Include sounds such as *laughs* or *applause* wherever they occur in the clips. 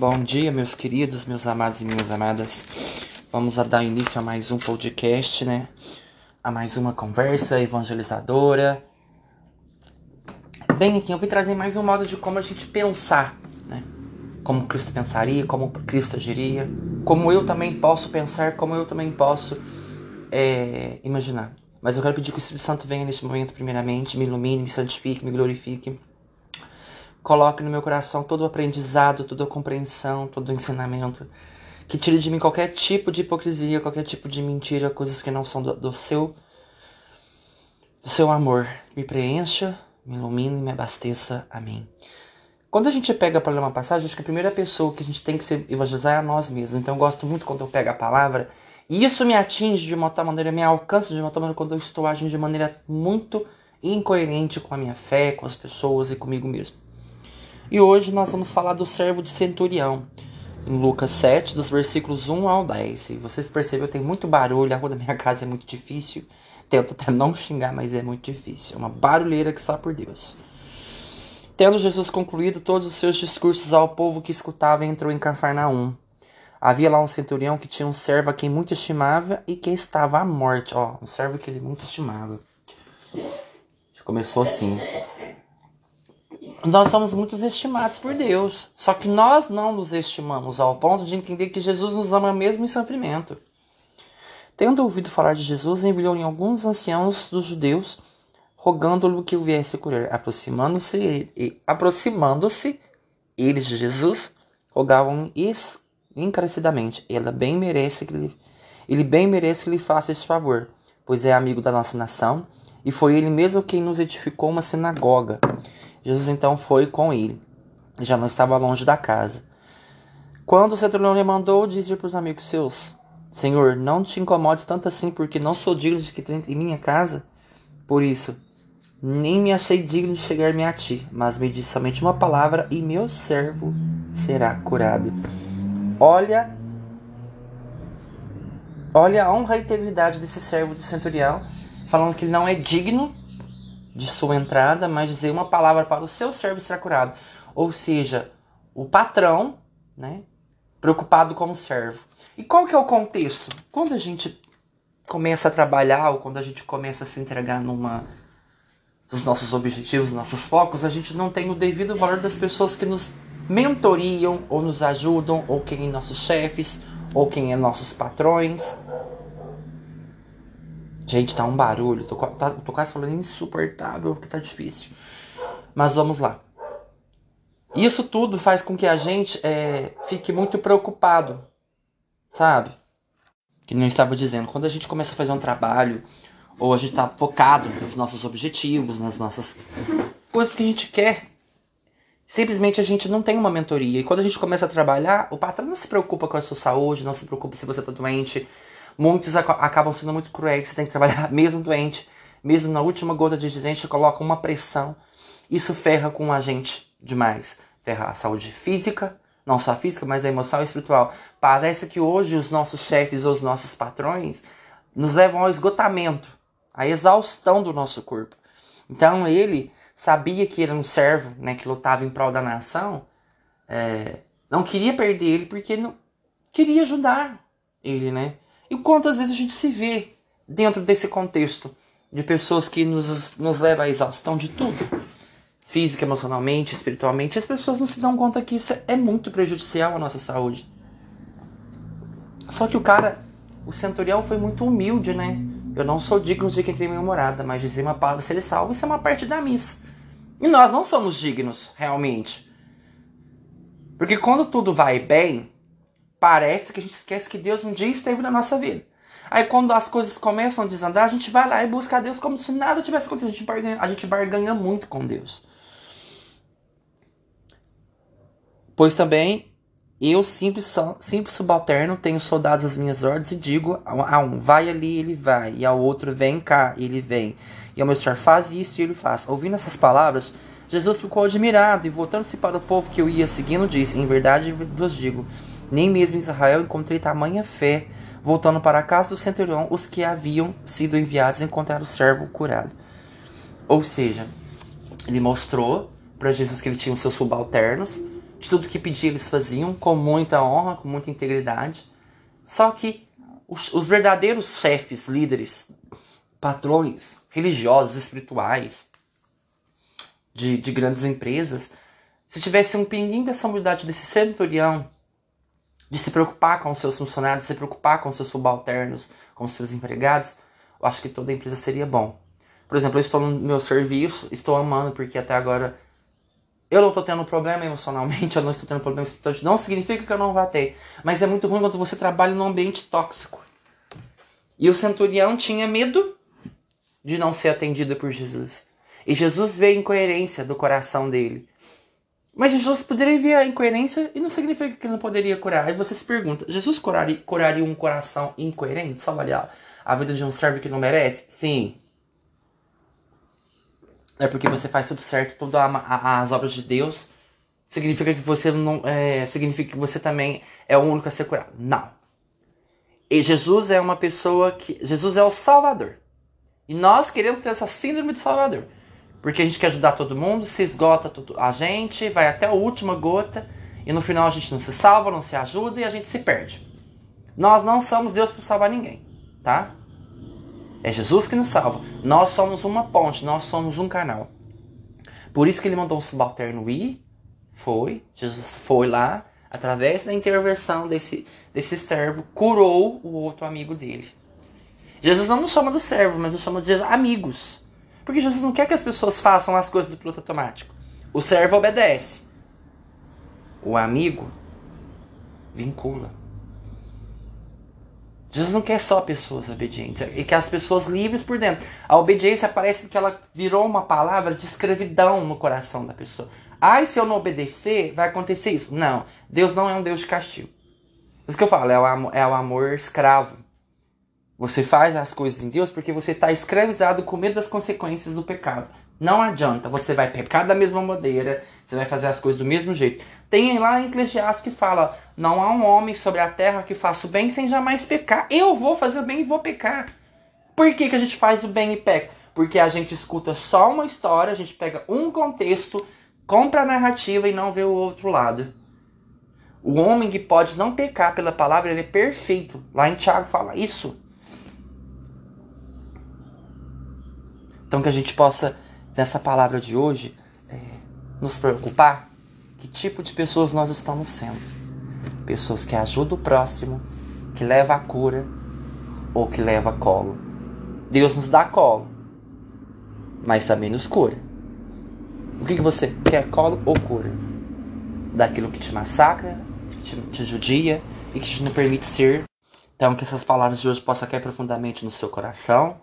Bom dia, meus queridos, meus amados e minhas amadas. Vamos a dar início a mais um podcast, né? A mais uma conversa evangelizadora. Bem, aqui eu vim trazer mais um modo de como a gente pensar, né? Como Cristo pensaria, como Cristo agiria, como eu também posso pensar, como eu também posso é, imaginar. Mas eu quero pedir que o Espírito Santo venha neste momento, primeiramente, me ilumine, me santifique, me glorifique Coloque no meu coração todo o aprendizado, toda a compreensão, todo o ensinamento. Que tire de mim qualquer tipo de hipocrisia, qualquer tipo de mentira, coisas que não são do, do seu do seu amor. Me preencha, me ilumine e me abasteça. Amém. Quando a gente pega para ler uma passagem, acho que a primeira pessoa que a gente tem que se evangelizar é a nós mesmos. Então eu gosto muito quando eu pego a palavra e isso me atinge de uma tal maneira, me alcança de uma tal maneira quando eu estou agindo de maneira muito incoerente com a minha fé, com as pessoas e comigo mesmo. E hoje nós vamos falar do servo de centurião, em Lucas 7, dos versículos 1 ao 10. E vocês percebem, tem muito barulho, a rua da minha casa é muito difícil. Tento até não xingar, mas é muito difícil. É uma barulheira que só por Deus. Tendo Jesus concluído todos os seus discursos ao povo que escutava, entrou em Cafarnaum. Havia lá um centurião que tinha um servo a quem muito estimava e que estava à morte. Ó, um servo que ele muito estimava. Começou assim nós somos muito estimados por Deus. Só que nós não nos estimamos ao ponto de entender que Jesus nos ama mesmo em sofrimento. Tendo ouvido falar de Jesus, enviou em alguns anciãos dos judeus, rogando-lhe que o viesse curar. Aproximando-se, aproximando-se eles de Jesus, rogavam encarecidamente: Ele bem merece que lhe, ele bem merece que lhe faça esse favor, pois é amigo da nossa nação, e foi ele mesmo quem nos edificou uma sinagoga. Jesus então foi com ele. Já não estava longe da casa. Quando o centurião lhe mandou dizer para os amigos seus: Senhor, não te incomodes tanto assim, porque não sou digno de que entre em minha casa. Por isso, nem me achei digno de chegar-me a ti, mas me disse somente uma palavra e meu servo será curado. Olha, olha a honra e integridade desse servo do centurião, falando que ele não é digno de sua entrada, mas dizer uma palavra para o seu servo será curado. Ou seja, o patrão, né, preocupado com o servo. E qual que é o contexto? Quando a gente começa a trabalhar ou quando a gente começa a se entregar numa dos nossos objetivos, nossos focos, a gente não tem o devido valor das pessoas que nos mentoriam ou nos ajudam, ou quem é nossos chefes, ou quem é nossos patrões. Gente, tá um barulho. Tô, tá, tô quase falando insuportável porque tá difícil. Mas vamos lá. Isso tudo faz com que a gente é, fique muito preocupado, sabe? Que não estava dizendo. Quando a gente começa a fazer um trabalho, ou a gente tá focado nos nossos objetivos, nas nossas coisas que a gente quer, simplesmente a gente não tem uma mentoria. E quando a gente começa a trabalhar, o patrão não se preocupa com a sua saúde, não se preocupa se você tá doente Muitos ac acabam sendo muito cruéis, você tem que trabalhar *laughs* mesmo doente, mesmo na última gota de dizente, coloca uma pressão. Isso ferra com a gente demais. Ferra a saúde física, não só a física, mas a emoção e espiritual. Parece que hoje os nossos chefes ou os nossos patrões nos levam ao esgotamento, à exaustão do nosso corpo. Então ele sabia que era um servo né, que lutava em prol da nação, é, não queria perder ele porque não queria ajudar ele, né? E quantas vezes a gente se vê dentro desse contexto de pessoas que nos, nos levam à exaustão de tudo? Física, emocionalmente, espiritualmente. As pessoas não se dão conta que isso é muito prejudicial à nossa saúde. Só que o cara, o centurião foi muito humilde, né? Eu não sou digno de que entre minha morada, mas dizer uma palavra se ele salva, isso é uma parte da missa. E nós não somos dignos, realmente. Porque quando tudo vai bem, parece que a gente esquece que Deus um dia esteve na nossa vida. Aí quando as coisas começam a desandar, a gente vai lá e busca a Deus como se nada tivesse acontecido. A gente barganha, a gente barganha muito com Deus. Pois também eu, simples, simples subalterno, tenho soldados às minhas ordens e digo a um, vai ali, ele vai. E ao outro, vem cá, ele vem. E ao meu senhor, faz isso e ele faz. Ouvindo essas palavras, Jesus ficou admirado e voltando-se para o povo que eu ia seguindo, disse, em verdade vos digo nem mesmo em Israel encontrei tamanha fé. Voltando para a casa do centurião, os que haviam sido enviados encontraram o servo curado. Ou seja, ele mostrou para Jesus que ele tinha os seus subalternos, de tudo que pedia eles faziam, com muita honra, com muita integridade. Só que os, os verdadeiros chefes, líderes, patrões religiosos, espirituais, de, de grandes empresas, se tivesse um pinguim dessa humildade desse centurião, de se preocupar com os seus funcionários, de se preocupar com os seus subalternos, com os seus empregados, eu acho que toda empresa seria bom. Por exemplo, eu estou no meu serviço, estou amando porque até agora eu não estou tendo problema emocionalmente, *laughs* eu não estou tendo problema. Não significa que eu não vá ter. Mas é muito ruim quando você trabalha num ambiente tóxico. E o centurião tinha medo de não ser atendido por Jesus. E Jesus vê a incoerência do coração dele. Mas Jesus poderia ver a incoerência e não significa que ele não poderia curar. Aí você se pergunta: Jesus curaria, curaria um coração incoerente? Olhar a vida de um servo que não merece? Sim. É porque você faz tudo certo, todas as obras de Deus. Significa que você não. É, significa que você também é o único a ser curado. Não. E Jesus é uma pessoa que. Jesus é o Salvador. E nós queremos ter essa síndrome do Salvador. Porque a gente quer ajudar todo mundo, se esgota tudo, a gente, vai até a última gota. E no final a gente não se salva, não se ajuda e a gente se perde. Nós não somos Deus para salvar ninguém, tá? É Jesus que nos salva. Nós somos uma ponte, nós somos um canal. Por isso que ele mandou o subalterno ir. Foi. Jesus foi lá, através da intervenção desse, desse servo, curou o outro amigo dele. Jesus não nos chama do servo, mas nos chama de amigos. Porque Jesus não quer que as pessoas façam as coisas do piloto automático. O servo obedece. O amigo vincula. Jesus não quer só pessoas obedientes, e quer as pessoas livres por dentro. A obediência parece que ela virou uma palavra de escravidão no coração da pessoa. Ai, se eu não obedecer, vai acontecer isso. Não, Deus não é um Deus de castigo. Isso que eu falo, é o é o amor escravo. Você faz as coisas em Deus porque você está escravizado com medo das consequências do pecado. Não adianta, você vai pecar da mesma maneira, você vai fazer as coisas do mesmo jeito. Tem lá em Eclesiastes que fala: Não há um homem sobre a terra que faça o bem sem jamais pecar. Eu vou fazer o bem e vou pecar. Por que, que a gente faz o bem e peca? Porque a gente escuta só uma história, a gente pega um contexto, compra a narrativa e não vê o outro lado. O homem que pode não pecar pela palavra, ele é perfeito. Lá em Tiago fala isso. Então que a gente possa, nessa palavra de hoje, é, nos preocupar que tipo de pessoas nós estamos sendo. Pessoas que ajudam o próximo, que leva a cura ou que leva colo. Deus nos dá colo, mas também nos cura. O que, que você quer, colo ou cura? Daquilo que te massacra, que te, te judia e que te não permite ser. Então que essas palavras de hoje possam cair profundamente no seu coração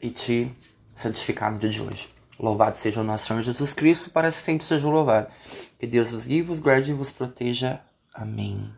e te santificar no dia de hoje. Louvado seja o nosso Senhor Jesus Cristo, para sempre seja louvado. Que Deus vos guie, vos guarde e vos proteja. Amém.